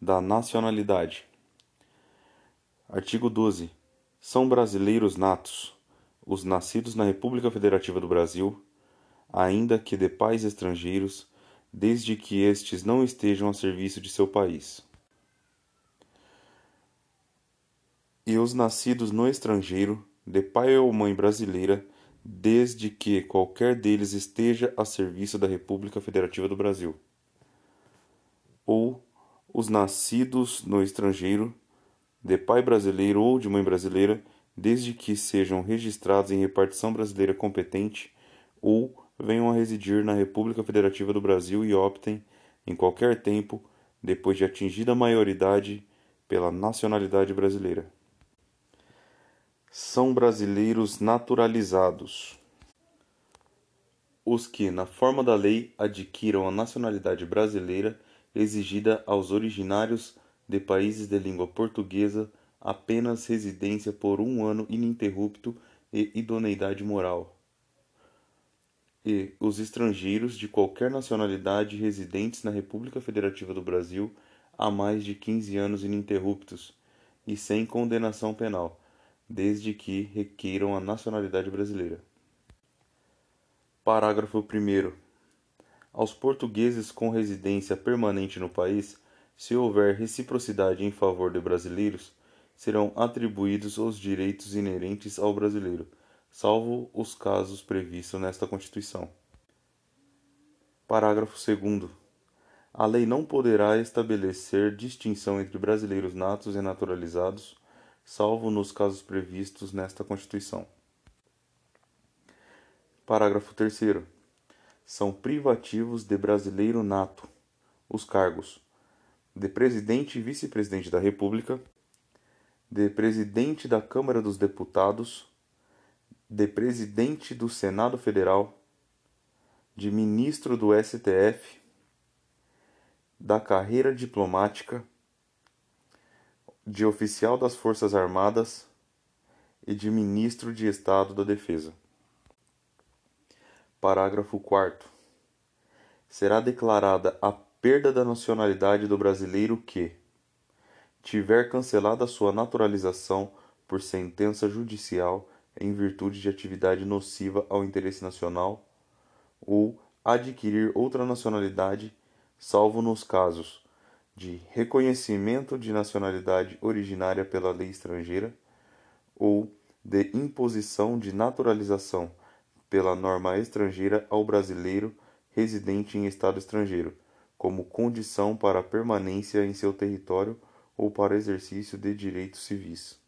da nacionalidade. Artigo 12. São brasileiros natos os nascidos na República Federativa do Brasil, ainda que de pais estrangeiros, desde que estes não estejam a serviço de seu país. E os nascidos no estrangeiro, de pai ou mãe brasileira, desde que qualquer deles esteja a serviço da República Federativa do Brasil. Ou os nascidos no estrangeiro, de pai brasileiro ou de mãe brasileira, desde que sejam registrados em repartição brasileira competente ou venham a residir na República Federativa do Brasil e optem, em qualquer tempo, depois de atingida a maioridade, pela nacionalidade brasileira. São brasileiros naturalizados. Os que, na forma da lei, adquiram a nacionalidade brasileira exigida aos originários de países de língua portuguesa apenas residência por um ano ininterrupto e idoneidade moral. E os estrangeiros de qualquer nacionalidade residentes na República Federativa do Brasil há mais de 15 anos ininterruptos e sem condenação penal, desde que requeiram a nacionalidade brasileira. Parágrafo 1. Aos portugueses com residência permanente no país, se houver reciprocidade em favor de brasileiros, serão atribuídos os direitos inerentes ao brasileiro, salvo os casos previstos nesta Constituição. Parágrafo 2. A lei não poderá estabelecer distinção entre brasileiros natos e naturalizados, salvo nos casos previstos nesta Constituição. Parágrafo 3. São privativos de brasileiro nato os cargos de presidente e vice-presidente da República, de presidente da Câmara dos Deputados, de presidente do Senado Federal, de ministro do STF, da carreira diplomática, de oficial das Forças Armadas e de ministro de Estado da Defesa. Parágrafo 4. Será declarada a perda da nacionalidade do brasileiro que tiver cancelada sua naturalização por sentença judicial em virtude de atividade nociva ao interesse nacional, ou adquirir outra nacionalidade, salvo nos casos de reconhecimento de nacionalidade originária pela lei estrangeira, ou de imposição de naturalização pela norma estrangeira ao brasileiro residente em estado estrangeiro, como condição para permanência em seu território ou para exercício de direitos civis.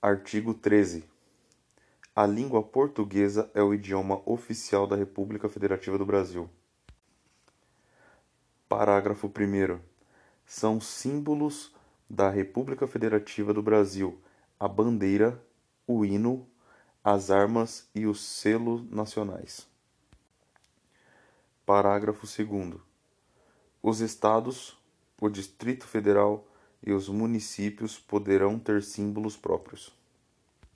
Artigo 13. A língua portuguesa é o idioma oficial da República Federativa do Brasil. Parágrafo 1. São símbolos da República Federativa do Brasil a bandeira, o hino, as armas e os selos nacionais. Parágrafo 2. Os Estados, o Distrito Federal e os municípios poderão ter símbolos próprios.